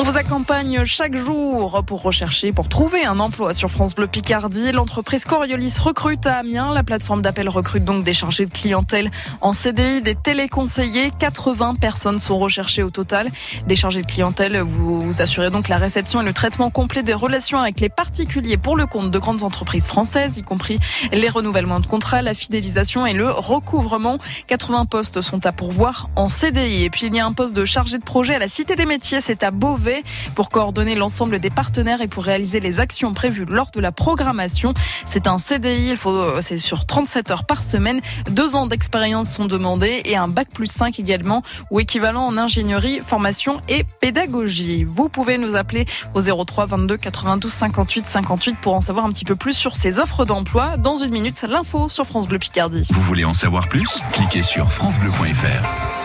On vous accompagne chaque jour pour rechercher, pour trouver un emploi sur France Bleu Picardie. L'entreprise Coriolis recrute à Amiens. La plateforme d'appel recrute donc des chargés de clientèle en CDI, des téléconseillers. 80 personnes sont recherchées au total. Des chargés de clientèle, vous, vous assurez donc la réception et le traitement complet des relations avec les particuliers pour le compte de grandes entreprises françaises, y compris les renouvellements de contrats, la fidélisation et le recouvrement. 80 postes sont à pourvoir en CDI. Et puis il y a un poste de chargé de projet à la Cité des Métiers, c'est à Beauvais pour coordonner l'ensemble des partenaires et pour réaliser les actions prévues lors de la programmation. C'est un CDI, il faut, c'est sur 37 heures par semaine. Deux ans d'expérience sont demandés et un bac plus 5 également ou équivalent en ingénierie, formation et pédagogie. Vous pouvez nous appeler au 03 22 92 58 58 pour en savoir un petit peu plus sur ces offres d'emploi. Dans une minute, l'info sur France Bleu Picardie. Vous voulez en savoir plus? Cliquez sur francebleu.fr.